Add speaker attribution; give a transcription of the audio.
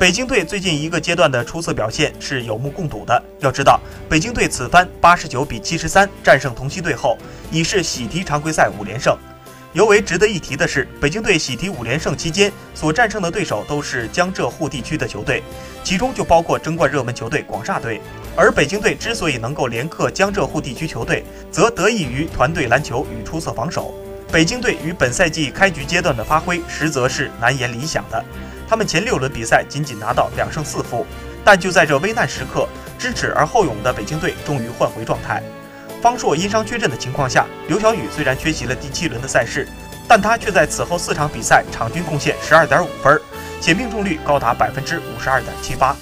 Speaker 1: 北京队最近一个阶段的出色表现是有目共睹的。要知道，北京队此番八十九比七十三战胜同曦队后，已是喜提常规赛五连胜。尤为值得一提的是，北京队喜提五连胜期间所战胜的对手都是江浙沪地区的球队，其中就包括争冠热门球队广厦队。而北京队之所以能够连克江浙沪地区球队，则得益于团队篮球与出色防守。北京队于本赛季开局阶段的发挥，实则是难言理想的。他们前六轮比赛仅仅拿到两胜四负，但就在这危难时刻，知耻而后勇的北京队终于换回状态。方硕因伤缺阵的情况下，刘晓宇虽然缺席了第七轮的赛事，但他却在此后四场比赛场均贡献十二点五分，且命中率高达百分之五十二点七八。